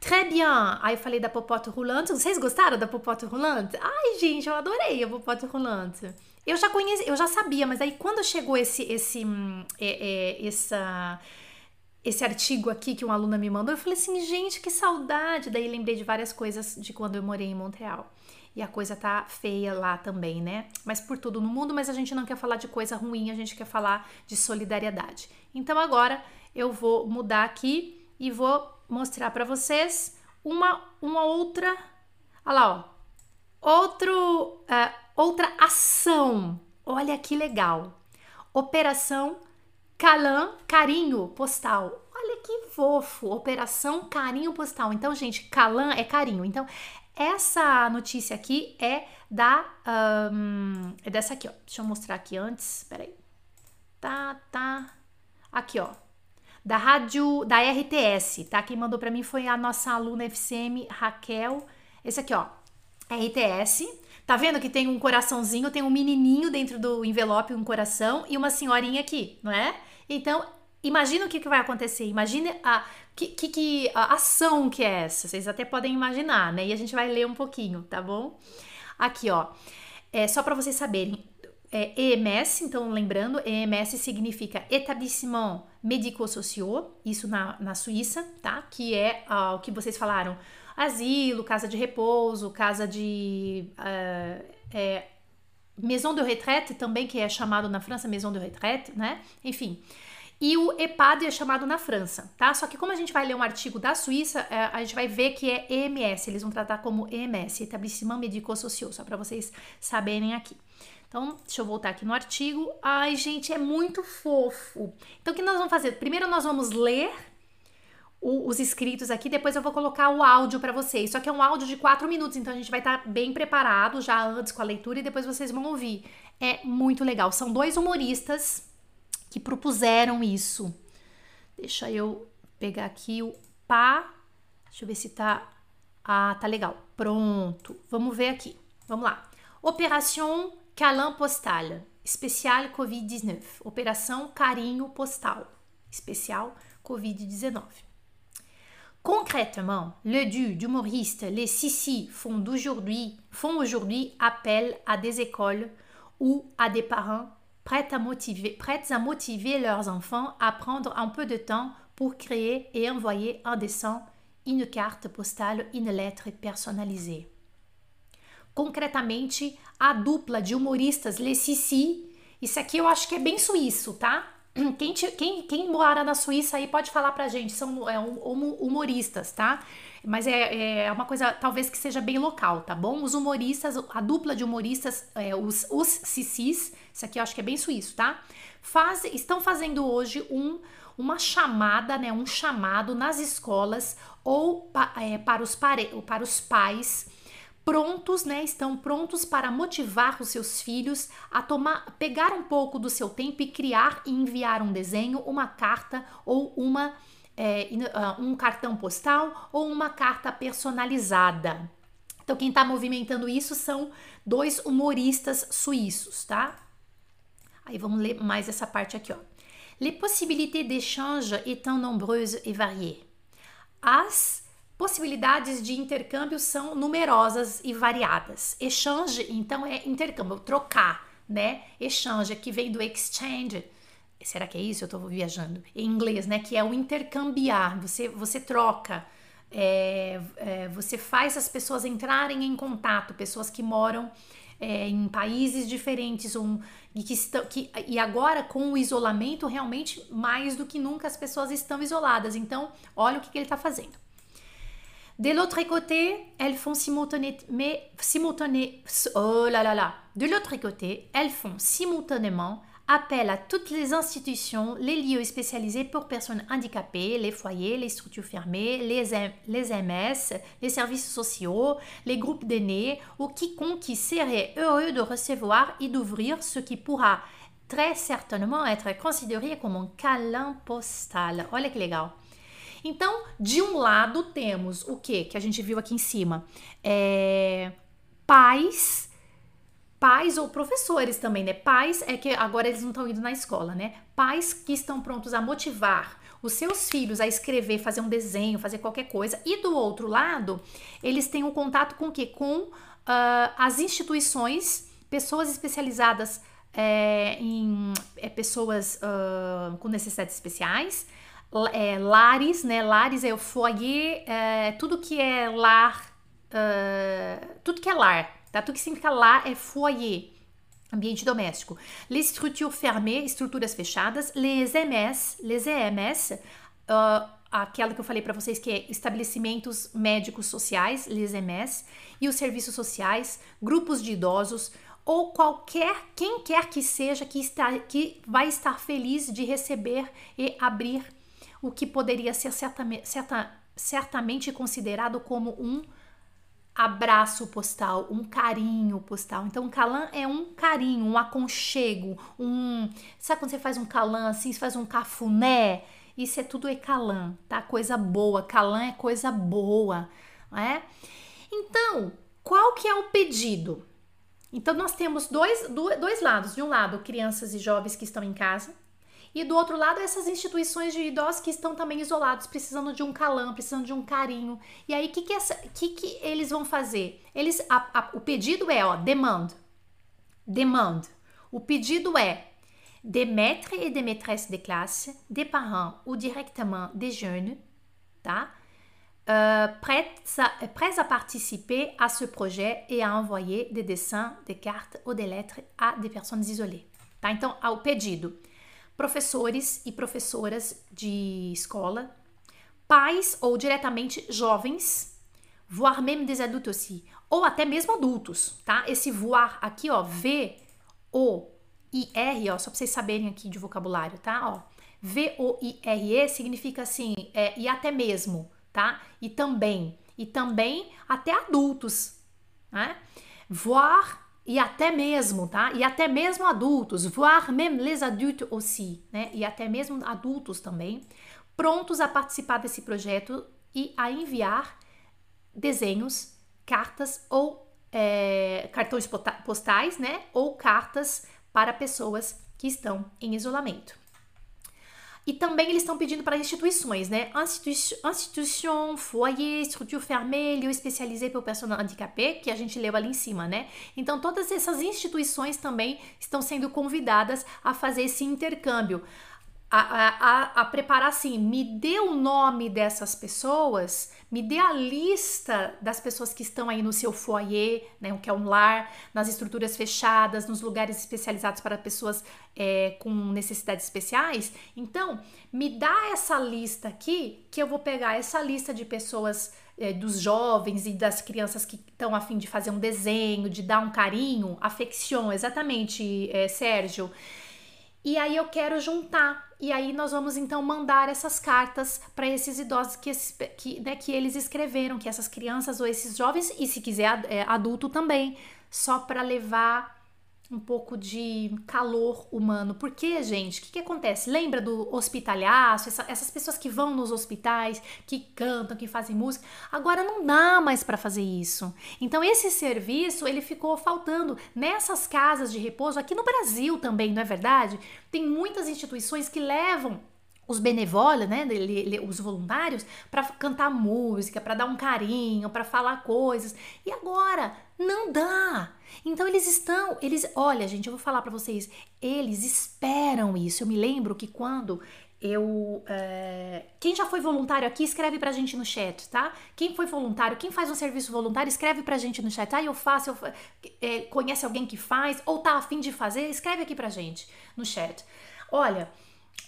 Très bien! Aí eu falei da popote rolante. Vocês gostaram da popote rolante? Ai, gente, eu adorei a popote rolante. Eu já conheci, eu já sabia, mas aí quando chegou esse esse hum, é, é, essa esse artigo aqui que uma aluna me mandou, eu falei assim, gente, que saudade. Daí lembrei de várias coisas de quando eu morei em Montreal. E a coisa tá feia lá também, né? Mas por tudo no mundo, mas a gente não quer falar de coisa ruim, a gente quer falar de solidariedade. Então agora eu vou mudar aqui e vou mostrar para vocês uma, uma outra, olha lá, ó, outro, uh, outra ação. Olha que legal. Operação Calan Carinho Postal. Olha que fofo. Operação Carinho Postal. Então, gente, Calan é carinho. Então, essa notícia aqui é da um, é dessa aqui, ó. Deixa eu mostrar aqui antes. Peraí. Tá, tá. Aqui, ó da rádio da RTS, tá? Quem mandou para mim foi a nossa aluna FCM Raquel. Esse aqui, ó, RTS. Tá vendo que tem um coraçãozinho, tem um menininho dentro do envelope, um coração e uma senhorinha aqui, não é? Então, imagina o que, que vai acontecer. Imagine a que, que, a ação que é essa. Vocês até podem imaginar, né? E a gente vai ler um pouquinho, tá bom? Aqui, ó. É só para vocês saberem é, EMS, então lembrando, EMS significa Établissement Médico-Social, isso na, na Suíça, tá? Que é uh, o que vocês falaram, asilo, casa de repouso, casa de... Uh, é, maison de retraite também, que é chamado na França Maison de retraite, né? Enfim. E o EPAD é chamado na França, tá? Só que como a gente vai ler um artigo da Suíça, é, a gente vai ver que é EMS, eles vão tratar como EMS, Établissement Médico-Social, só para vocês saberem aqui. Então, deixa eu voltar aqui no artigo. Ai, gente, é muito fofo. Então, o que nós vamos fazer? Primeiro, nós vamos ler o, os escritos aqui, depois eu vou colocar o áudio para vocês. Só que é um áudio de quatro minutos, então a gente vai estar tá bem preparado já antes com a leitura e depois vocês vão ouvir. É muito legal. São dois humoristas que propuseram isso. Deixa eu pegar aqui o pá. Deixa eu ver se tá. Ah, tá legal. Pronto. Vamos ver aqui. Vamos lá. Operação Câlin postal, especial Covid-19. Opération Carinho Postal, spécial Covid-19. Concrètement, le du d'humoristes les Sissi font aujourd'hui appel à des écoles ou à des parents prêts à motiver, leurs enfants à prendre un peu de temps pour créer et envoyer un dessin, une carte postale, une lettre personnalisée. concretamente a dupla de humoristas Le Sissi. Isso aqui eu acho que é bem suíço, tá? Quem, quem, quem mora na Suíça aí pode falar pra gente, são é, humoristas, tá? Mas é, é uma coisa talvez que seja bem local, tá bom? Os humoristas, a dupla de humoristas, é, os, os Sissis, isso aqui eu acho que é bem suíço, tá? Faz, estão fazendo hoje um, uma chamada, né? Um chamado nas escolas ou é, para, os pare, para os pais prontos, né, estão prontos para motivar os seus filhos a tomar, pegar um pouco do seu tempo e criar e enviar um desenho, uma carta ou uma é, um cartão postal ou uma carta personalizada. Então quem está movimentando isso são dois humoristas suíços, tá? Aí vamos ler mais essa parte aqui, ó. Les possibilités d'échange étant nombreuses et variées. As Possibilidades de intercâmbio são numerosas e variadas. Exchange, então, é intercâmbio, trocar, né? Exchange, que vem do exchange. Será que é isso? Eu estou viajando. Em inglês, né? Que é o intercambiar. Você, você troca. É, é, você faz as pessoas entrarem em contato, pessoas que moram é, em países diferentes um, e, que estão, que, e agora com o isolamento, realmente mais do que nunca as pessoas estão isoladas. Então, olha o que, que ele está fazendo. De l'autre côté, elles font simultanément, oh là là là. De l'autre côté, elles font simultanément appelle à toutes les institutions, les lieux spécialisés pour personnes handicapées, les foyers, les structures fermées, les, les MS, les services sociaux, les groupes d'aînés ou quiconque qui serait heureux de recevoir et d'ouvrir ce qui pourra très certainement être considéré como um câlin postal. Olha que legal. Então, de um lado temos o que que a gente viu aqui em cima, é, pais, pais ou professores também, né? Pais é que agora eles não estão indo na escola, né? Pais que estão prontos a motivar os seus filhos a escrever, fazer um desenho, fazer qualquer coisa. E do outro lado, eles têm um contato com o quê? Com ah, as instituições, pessoas especializadas é, em é, pessoas ah, com necessidades especiais, é, lares, né? Lares é o foyer, é, tudo que é lar, ah, tudo que é lar, tá? Tudo que significa lar é foyer, ambiente doméstico. Les structures fermées, estruturas fechadas. Les EMS, les EMS, ah, aquela que eu falei para vocês que é estabelecimentos médicos sociais, les EMS, e os serviços sociais, grupos de idosos ou qualquer quem quer que seja que está que vai estar feliz de receber e abrir o que poderia ser certame- certa- certamente considerado como um abraço postal, um carinho postal. Então, calã é um carinho, um aconchego, um. Sabe quando você faz um calã assim, você faz um cafuné? Isso é tudo é calã, tá? Coisa boa. Calã é coisa boa, não é? Então, qual que é o pedido? Então, nós temos dois, do- dois lados. De um lado, crianças e jovens que estão em casa. E do outro lado, essas instituições de idosos que estão também isolados, precisando de um calão, precisando de um carinho. E aí, o que, que, que, que eles vão fazer? Eles, a- a- o pedido é, ó, demand. Demand. O pedido é des maîtres et des maîtresses de classe, des parents ou directement des jeunes, tá? Euh, prêts, à, prêts à participer à ce projet et à envoyer des dessins, des cartes ou des lettres à des personnes isolées. Tá? Então, ao pedido, professores e professoras de escola, pais ou diretamente jovens, voire même des adultes aussi, ou até mesmo adultos, tá? Esse voar aqui, ó, V, O, I, R, ó, só pra vocês saberem aqui de vocabulário, tá? Ó, V, O, I, R, E significa assim, é, e até mesmo, tá? E também, e também até adultos, né? Voir e até mesmo, tá? E até mesmo adultos, voir même les adultes aussi, né? E até mesmo adultos também, prontos a participar desse projeto e a enviar desenhos, cartas ou é, cartões postais, né? Ou cartas para pessoas que estão em isolamento. E também eles estão pedindo para instituições, né? Institu- Instituição, foyer, structure fermée, lieu spécialisé pour personnes handicapées, que a gente leu ali em cima, né? Então, todas essas instituições também estão sendo convidadas a fazer esse intercâmbio. A, a, a, preparar assim, me dê o nome dessas pessoas, me dê a lista das pessoas que estão aí no seu foyer, né, o que é um lar, nas estruturas fechadas, nos lugares especializados para pessoas é, com necessidades especiais. Então, me dá essa lista aqui, que eu vou pegar essa lista de pessoas, é, dos jovens e das crianças que estão a fim de fazer um desenho, de dar um carinho, affection, exatamente, é, Sérgio. E aí eu quero juntar. E aí nós vamos então mandar essas cartas para esses idosos que, esses- que, né, que eles escreveram, que essas crianças ou esses jovens, e se quiser é, adulto também, só para levar um pouco de calor humano. Porque, gente, o que, que acontece? Lembra do hospitalhaço, essa- essas pessoas que vão nos hospitais, que cantam, que fazem música? Agora não dá mais para fazer isso. Então esse serviço ele ficou faltando nessas casas de repouso aqui no Brasil também, não é verdade? Tem muitas instituições que levam os benevoles, né, ele- os voluntários, para cantar música, para dar um carinho, para falar coisas. E agora não dá. Então eles estão, eles, olha, gente, eu vou falar para vocês, eles esperam isso. Eu me lembro que quando eu, é, quem já foi voluntário aqui escreve pra gente no chat, tá? Quem foi voluntário, quem faz um serviço voluntário escreve pra gente no chat. Ah, eu faço, eu é, conhece alguém que faz ou tá afim de fazer, escreve aqui pra gente no chat. Olha,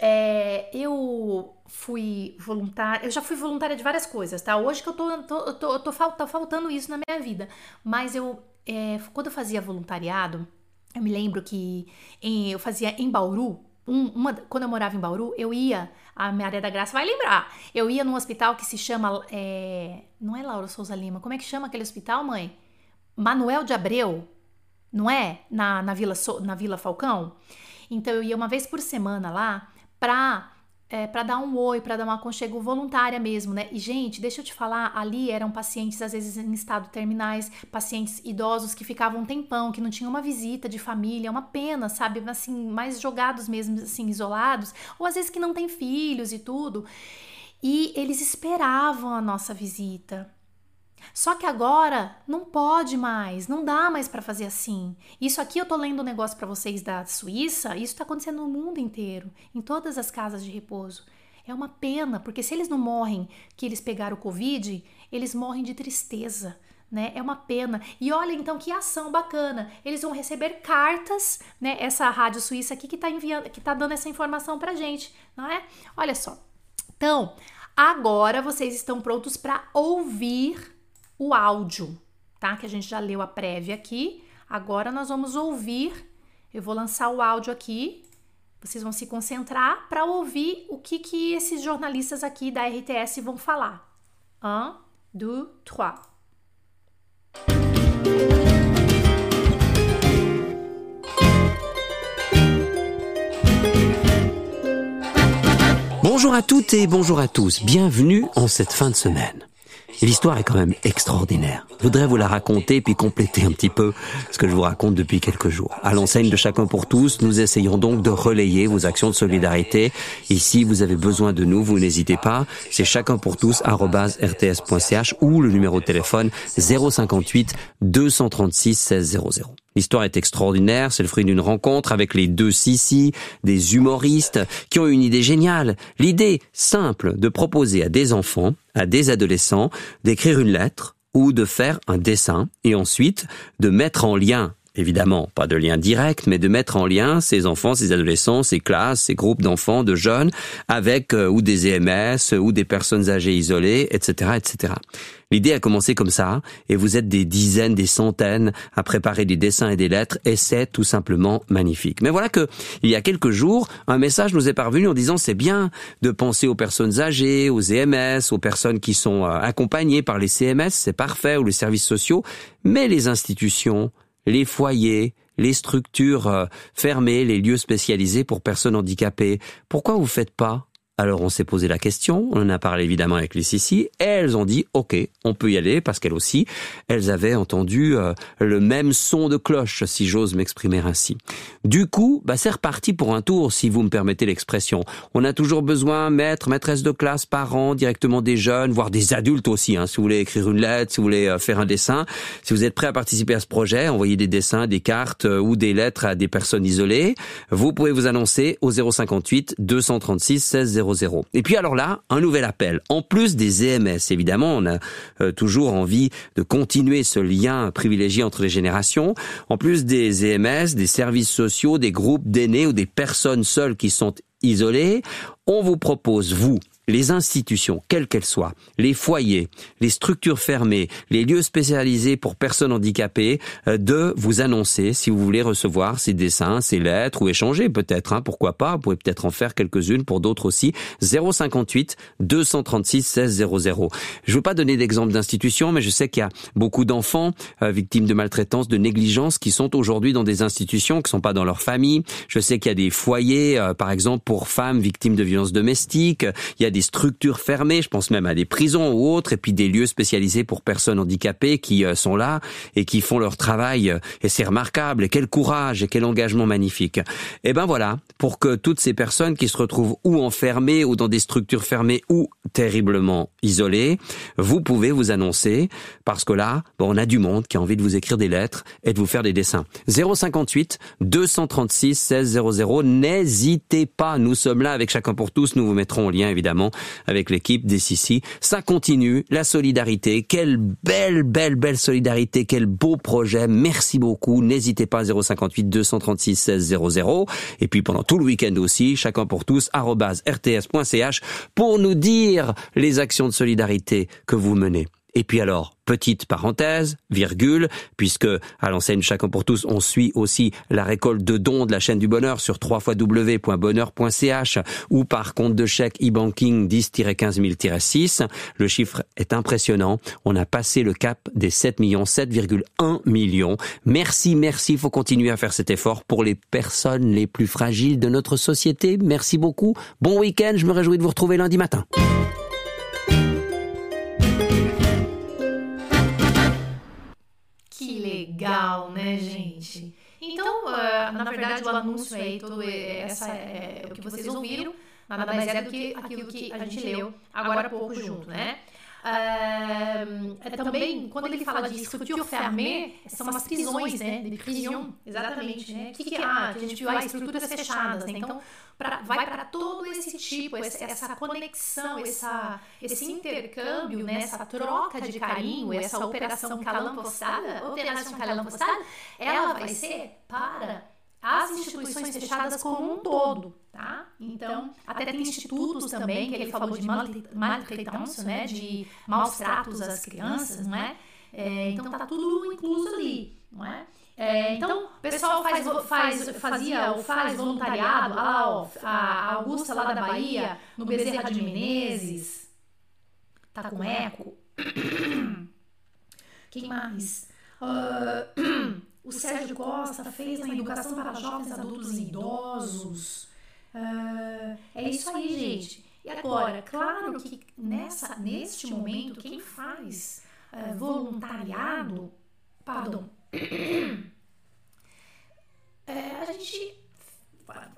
é, eu fui voluntária, eu já fui voluntária de várias coisas, tá? Hoje que eu tô, tô, tô, tô fal- faltando isso na minha vida. Mas eu, é, quando eu fazia voluntariado, Eu me lembro que em, eu fazia em Bauru, um, uma, quando eu morava em Bauru, eu ia, a Maria da Graça vai lembrar, eu ia num hospital que se chama, é, não é Laura Souza Lima, como é que chama aquele hospital, mãe? Manuel de Abreu, não é? Na, na, Vila, na Vila Falcão. Então eu ia uma vez por semana lá pra é, para dar um oi, para dar uma aconchego voluntária mesmo, né? E, gente, deixa eu te falar, ali eram pacientes, às vezes, em estado terminais, pacientes idosos que ficavam um tempão, que não tinham uma visita de família, uma pena, sabe? Assim, mais jogados mesmo, assim, isolados, ou às vezes que não têm filhos e tudo. E eles esperavam a nossa visita. Só que agora não pode mais, não dá mais para fazer assim. Isso aqui eu tô lendo um negócio para vocês da Suíça, isso está acontecendo no mundo inteiro, em todas as casas de repouso. É uma pena, porque se eles não morrem que eles pegaram o Covid, eles morrem de tristeza. Né? É uma pena. E olha então que ação bacana. Eles vão receber cartas, né? Essa rádio suíça aqui que está enviando, que tá dando essa informação pra gente, não é? Olha só. Então, agora vocês estão prontos para ouvir o áudio, tá? Que a gente já leu a prévia aqui. Agora nós vamos ouvir. Eu vou lançar o áudio aqui. Vocês vão se concentrar para ouvir o que, que esses jornalistas aqui da RTS vão falar. Un, deux, trois. Bonjour à toutes et bonjour à tous. Bienvenue en cette fin de semaine. L'histoire est quand même extraordinaire. Je voudrais vous la raconter puis compléter un petit peu ce que je vous raconte depuis quelques jours. À l'enseigne de chacun pour tous, nous essayons donc de relayer vos actions de solidarité. Et si vous avez besoin de nous, vous n'hésitez pas. C'est chacun pour tous rts.ch ou le numéro de téléphone 058 236 1600. L'histoire est extraordinaire, c'est le fruit d'une rencontre avec les deux Sissi, des humoristes, qui ont une idée géniale. L'idée simple de proposer à des enfants, à des adolescents, d'écrire une lettre ou de faire un dessin et ensuite de mettre en lien évidemment pas de lien direct, mais de mettre en lien ces enfants, ces adolescents, ces classes, ces groupes d'enfants, de jeunes, avec euh, ou des EMS, ou des personnes âgées isolées, etc., etc. L'idée a commencé comme ça, et vous êtes des dizaines, des centaines à préparer des dessins et des lettres, et c'est tout simplement magnifique. Mais voilà que, il y a quelques jours, un message nous est parvenu en disant c'est bien de penser aux personnes âgées, aux EMS, aux personnes qui sont euh, accompagnées par les CMS, c'est parfait, ou les services sociaux, mais les institutions, les foyers, les structures euh, fermées, les lieux spécialisés pour personnes handicapées. Pourquoi vous faites pas alors on s'est posé la question, on en a parlé évidemment avec les Sissi, et elles ont dit ok, on peut y aller parce qu'elles aussi, elles avaient entendu euh, le même son de cloche, si j'ose m'exprimer ainsi. Du coup, bah, c'est reparti pour un tour, si vous me permettez l'expression. On a toujours besoin, maître, maîtresse de classe, parents, directement des jeunes, voire des adultes aussi. Hein, si vous voulez écrire une lettre, si vous voulez euh, faire un dessin, si vous êtes prêt à participer à ce projet, envoyer des dessins, des cartes euh, ou des lettres à des personnes isolées, vous pouvez vous annoncer au 058 236 16 et puis alors là, un nouvel appel. En plus des EMS, évidemment, on a euh, toujours envie de continuer ce lien privilégié entre les générations. En plus des EMS, des services sociaux, des groupes d'aînés ou des personnes seules qui sont isolées, on vous propose, vous, les institutions, quelles qu'elles soient, les foyers, les structures fermées, les lieux spécialisés pour personnes handicapées, euh, de vous annoncer si vous voulez recevoir ces dessins, ces lettres ou échanger peut-être, hein, pourquoi pas, vous pouvez peut-être en faire quelques-unes pour d'autres aussi. 058 236 16 00. Je ne veux pas donner d'exemple d'institutions, mais je sais qu'il y a beaucoup d'enfants euh, victimes de maltraitance, de négligence, qui sont aujourd'hui dans des institutions, qui sont pas dans leur famille. Je sais qu'il y a des foyers, euh, par exemple, pour femmes victimes de violences domestiques. Il y a des structures fermées, je pense même à des prisons ou autres, et puis des lieux spécialisés pour personnes handicapées qui euh, sont là et qui font leur travail. Euh, et c'est remarquable. Et quel courage et quel engagement magnifique. Et eh ben voilà, pour que toutes ces personnes qui se retrouvent ou enfermées ou dans des structures fermées ou terriblement isolées, vous pouvez vous annoncer parce que là, bon, on a du monde qui a envie de vous écrire des lettres et de vous faire des dessins. 058 236 16 00. N'hésitez pas. Nous sommes là avec chacun pour tous. Nous vous mettrons en lien évidemment avec l'équipe des Sissi. Ça continue, la solidarité. Quelle belle, belle, belle solidarité. Quel beau projet. Merci beaucoup. N'hésitez pas 058 236 16 00. Et puis pendant tout le week-end aussi, chacun pour tous, rts.ch pour nous dire les actions de solidarité que vous menez. Et puis alors, petite parenthèse, virgule, puisque à l'enseigne Chacun pour tous, on suit aussi la récolte de dons de la chaîne du bonheur sur www.bonheur.ch ou par compte de chèque e-banking 10-15 000-6. Le chiffre est impressionnant. On a passé le cap des 7 millions, 7,1 millions. Merci, merci. Il faut continuer à faire cet effort pour les personnes les plus fragiles de notre société. Merci beaucoup. Bon week-end. Je me réjouis de vous retrouver lundi matin. Legal, né, gente? Então, uh, na verdade, o anúncio aí, todo essa, é, o que vocês ouviram, nada mais é do que aquilo que a gente leu agora há pouco junto, né? Uh, também, quando ele fala de estrutura fermée, são as prisões, né? De prisão, exatamente, né? O que, que é? Ah, que a gente viu as estruturas fechadas, né? Então, pra, vai para todo esse tipo, essa conexão, essa, esse intercâmbio, né? essa troca de carinho, essa operação calampostada, operação calampostada, ela vai ser para as instituições fechadas como um todo, tá? Então, até tem institutos também, que ele falou de maltraitance, né, de maus tratos às crianças, não é? é então, tá tudo incluso ali, não é? É, então, o pessoal faz, faz, fazia ou faz voluntariado, lá, ó, a Augusta lá da Bahia, no Bezerra de Menezes, tá com eco. Quem mais? Uh, o Sérgio Costa fez na educação para jovens, adultos e idosos. Uh, é isso aí, gente. E agora, claro que nessa, neste momento, quem faz uh, voluntariado, pardon, é, a gente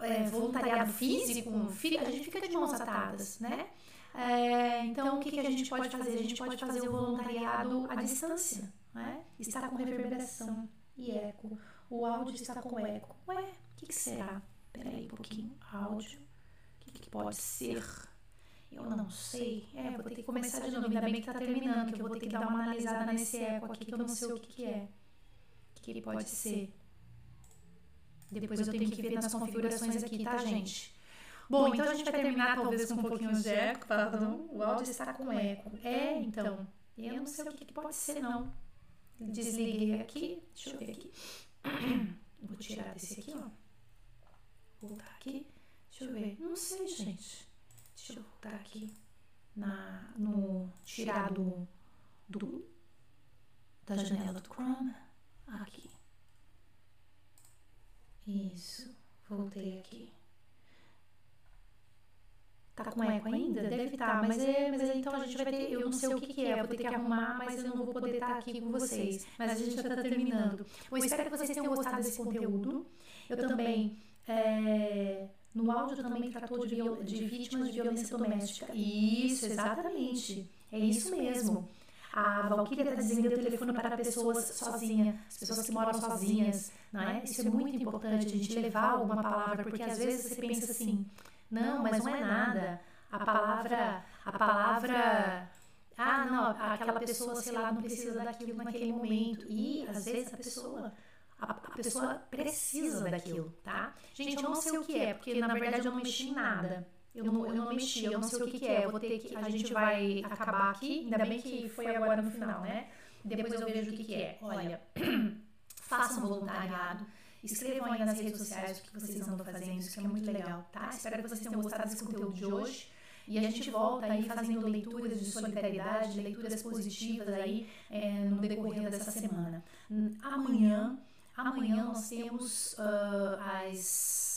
é, voluntariado físico, a gente fica de mãos atadas, né? É, então, o que, que a gente pode fazer? A gente pode fazer o voluntariado à distância, né? Está com reverberação e eco. O áudio está com eco. Ué, o que, que será? Peraí um pouquinho. Áudio. O que, que pode ser? Eu não sei. É, vou ter que começar de novo. Ainda bem que está terminando, que eu vou ter que dar uma analisada nesse eco aqui, que eu não sei o que, que é. O que, que pode ser? Depois eu tenho que ver nas configurações aqui, tá, gente? Bom, então a gente vai terminar talvez com um pouquinho de eco, pardon. O áudio está com eco. É, então. Eu não sei o que, que pode ser, não. Desliguei aqui. Deixa eu ver aqui. Vou tirar desse aqui, ó. Voltar aqui. Deixa eu ver. Não sei, gente. Deixa eu voltar aqui. Na, no tirar do, do da janela do Chrome. Aqui. Isso. Voltei aqui. Tá com eco ainda? Deve estar, tá, mas é, mas é, então a gente vai ter, eu não sei o que, que é, vou ter que arrumar, mas eu não vou poder estar aqui com vocês. Mas a gente já está terminando. Eu espero que vocês tenham gostado desse conteúdo. Eu também, é, no áudio também tratou de, de vítimas de violência doméstica. Isso, exatamente. É isso mesmo. A Valkyria está dizendo eu telefono para pessoas sozinhas, pessoas que moram sozinhas, não é? Isso é muito importante, a gente levar alguma palavra, porque às vezes você pensa assim, não, mas não é nada. A palavra, a palavra, ah, não, aquela pessoa, sei lá, não precisa daquilo naquele momento. E às vezes a pessoa a, pessoa precisa daquilo, tá? Gente, eu não sei o que é, porque na verdade eu não mexi em nada. Eu não, eu não mexi, eu não sei o que, que é. Eu vou ter que. A gente vai acabar aqui. Ainda bem que foi agora no final, né? Depois eu vejo o que, que é. Olha, façam voluntariado. Escrevam aí nas redes sociais o que vocês andam fazendo, isso é muito legal, tá? Espero que vocês tenham gostado desse conteúdo de hoje. E a gente volta aí fazendo leituras de solidariedade, leituras positivas aí é, no decorrer dessa semana. Amanhã, amanhã nós temos uh, as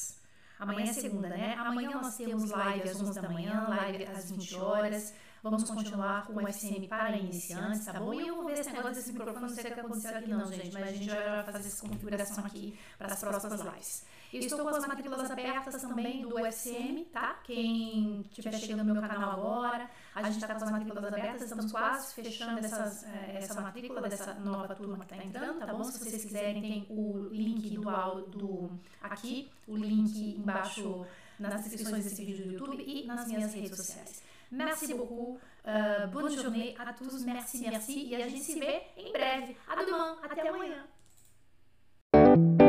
Amanhã é segunda, né? Amanhã nós temos live às 11 da manhã, live às 20 horas. Vamos continuar com o FCM para iniciantes, tá bom? E eu vou ver esse negócio desse microfone, não sei o que aconteceu aqui não, gente, mas a gente vai fazer essa configuração aqui para as próximas lives. Eu estou com as matrículas abertas também do UFCM, tá? Quem estiver chegando no meu canal agora, a gente está com as matrículas abertas, estamos quase fechando essas, eh, essa matrícula dessa nova turma que está entrando, tá bom? Se vocês quiserem, tem o link do, do aqui, o link embaixo nas descrições desse vídeo do YouTube e nas minhas redes sociais. Merci beaucoup. Euh, bonne journée à tous. Merci, merci. E a gente se vê em breve. A demain. Até.